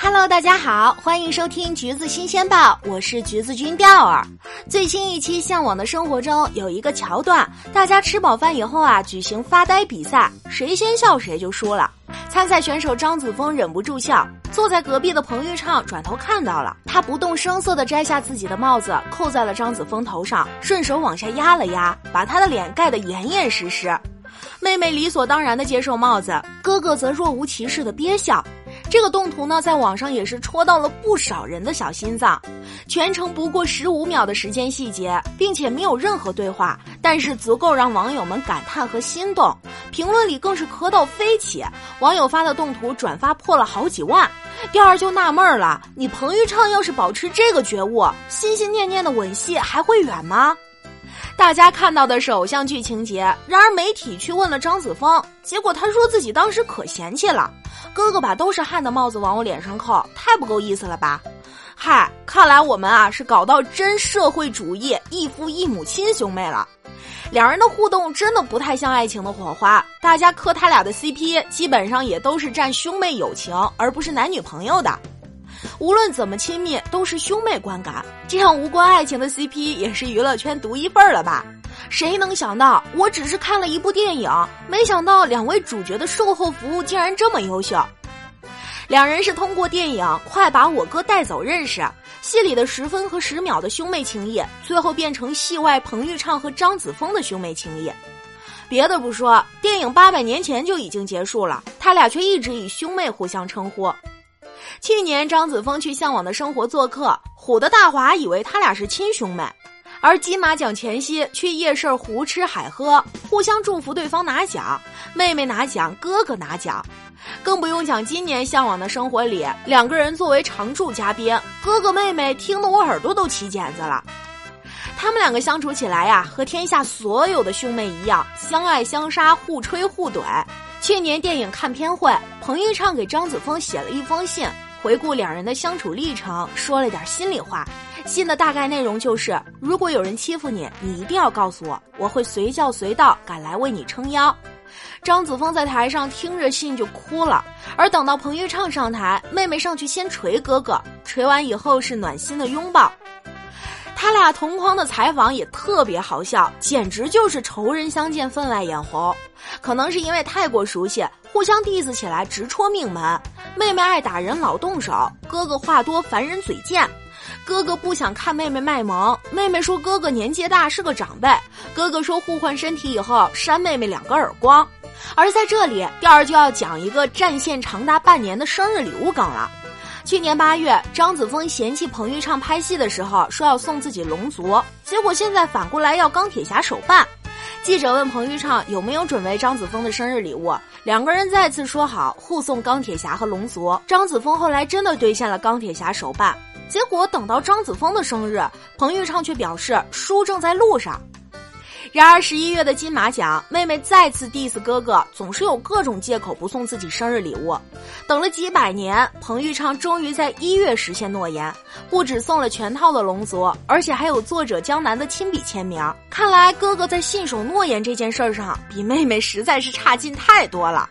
Hello，大家好，欢迎收听橘子新鲜报，我是橘子君钓儿。最新一期《向往的生活》中有一个桥段，大家吃饱饭以后啊，举行发呆比赛，谁先笑谁就输了。参赛选手张子枫忍不住笑，坐在隔壁的彭昱畅转头看到了，他不动声色地摘下自己的帽子，扣在了张子枫头上，顺手往下压了压，把他的脸盖得严严实实。妹妹理所当然地接受帽子，哥哥则若无其事地憋笑。这个动图呢，在网上也是戳到了不少人的小心脏。全程不过十五秒的时间细节，并且没有任何对话，但是足够让网友们感叹和心动。评论里更是磕到飞起，网友发的动图转发破了好几万。第二就纳闷了，你彭昱畅要是保持这个觉悟，心心念念的吻戏还会远吗？大家看到的是偶像剧情节，然而媒体去问了张子枫，结果他说自己当时可嫌弃了。哥哥把都是汗的帽子往我脸上扣，太不够意思了吧？嗨，看来我们啊是搞到真社会主义异父异母亲兄妹了。两人的互动真的不太像爱情的火花，大家磕他俩的 CP 基本上也都是占兄妹友情，而不是男女朋友的。无论怎么亲密，都是兄妹观感，这样无关爱情的 CP 也是娱乐圈独一份了吧？谁能想到，我只是看了一部电影，没想到两位主角的售后服务竟然这么优秀。两人是通过电影《快把我哥带走》认识，戏里的十分和十秒的兄妹情谊，最后变成戏外彭昱畅和张子枫的兄妹情谊。别的不说，电影八百年前就已经结束了，他俩却一直以兄妹互相称呼。去年张子枫去《向往的生活》做客，唬得大华以为他俩是亲兄妹。而金马奖前夕去夜市胡吃海喝，互相祝福对方拿奖，妹妹拿奖，哥哥拿奖，更不用讲今年《向往的生活》里两个人作为常驻嘉宾，哥哥妹妹听得我耳朵都起茧子了。他们两个相处起来呀，和天下所有的兄妹一样，相爱相杀，互吹互怼。去年电影看片会，彭昱畅给张子枫写了一封信，回顾两人的相处历程，说了点心里话。信的大概内容就是：如果有人欺负你，你一定要告诉我，我会随叫随到赶来为你撑腰。张子枫在台上听着信就哭了，而等到彭昱畅上台，妹妹上去先捶哥哥，捶完以后是暖心的拥抱。他俩同框的采访也特别好笑，简直就是仇人相见分外眼红。可能是因为太过熟悉，互相 diss 起来直戳命门。妹妹爱打人老动手，哥哥话多烦人嘴贱。哥哥不想看妹妹卖萌，妹妹说哥哥年纪大是个长辈，哥哥说互换身体以后扇妹妹两个耳光。而在这里，第二就要讲一个战线长达半年的生日礼物梗了。去年八月，张子枫嫌弃彭昱畅拍戏的时候说要送自己龙族，结果现在反过来要钢铁侠手办。记者问彭昱畅有没有准备张子枫的生日礼物，两个人再次说好互送钢铁侠和龙族。张子枫后来真的兑现了钢铁侠手办。结果等到张子枫的生日，彭昱畅却表示书正在路上。然而十一月的金马奖，妹妹再次 diss 哥哥，总是有各种借口不送自己生日礼物。等了几百年，彭昱畅终于在一月实现诺言，不止送了全套的龙族，而且还有作者江南的亲笔签名。看来哥哥在信守诺言这件事上，比妹妹实在是差劲太多了。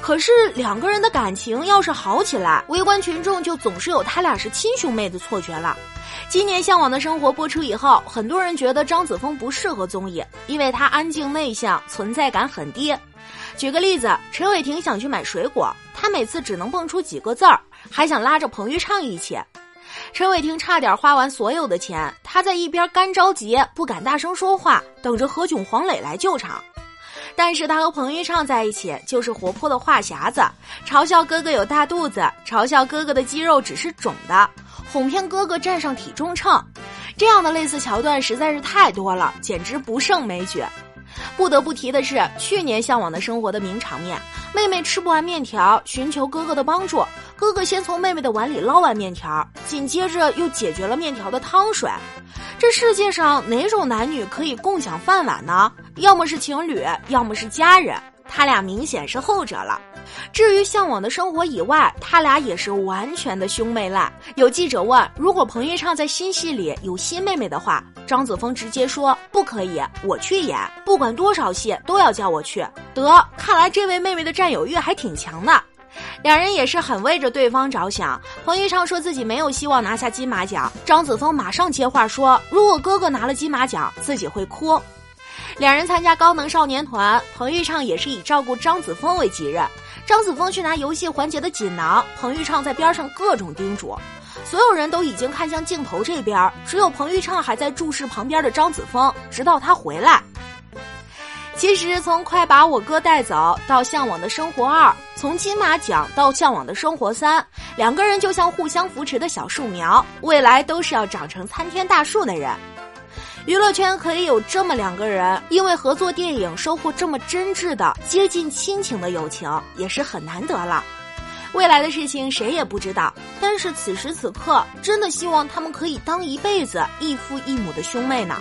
可是两个人的感情要是好起来，围观群众就总是有他俩是亲兄妹的错觉了。今年《向往的生活》播出以后，很多人觉得张子枫不适合综艺，因为他安静内向，存在感很低。举个例子，陈伟霆想去买水果，他每次只能蹦出几个字儿，还想拉着彭昱畅一起。陈伟霆差点花完所有的钱，他在一边干着急，不敢大声说话，等着何炅、黄磊来救场。但是他和彭昱畅在一起就是活泼的话匣子，嘲笑哥哥有大肚子，嘲笑哥哥的肌肉只是肿的，哄骗哥哥站上体重秤，这样的类似桥段实在是太多了，简直不胜枚举。不得不提的是，去年《向往的生活》的名场面，妹妹吃不完面条，寻求哥哥的帮助，哥哥先从妹妹的碗里捞完面条，紧接着又解决了面条的汤水。这世界上哪种男女可以共享饭碗呢？要么是情侣，要么是家人。他俩明显是后者了。至于向往的生活以外，他俩也是完全的兄妹烂。有记者问：如果彭昱畅在新戏里有新妹妹的话，张子枫直接说不可以，我去演，不管多少戏都要叫我去。得，看来这位妹妹的占有欲还挺强的。两人也是很为着对方着想。彭昱畅说自己没有希望拿下金马奖，张子枫马上接话说，如果哥哥拿了金马奖，自己会哭。两人参加高能少年团，彭昱畅也是以照顾张子枫为己任。张子枫去拿游戏环节的锦囊，彭昱畅在边上各种叮嘱。所有人都已经看向镜头这边，只有彭昱畅还在注视旁边的张子枫，直到他回来。其实，从《快把我哥带走》到《向往的生活二》，从金马奖到《向往的生活三》，两个人就像互相扶持的小树苗，未来都是要长成参天大树的人。娱乐圈可以有这么两个人，因为合作电影收获这么真挚的、接近亲情的友情，也是很难得了。未来的事情谁也不知道，但是此时此刻，真的希望他们可以当一辈子异父异母的兄妹呢。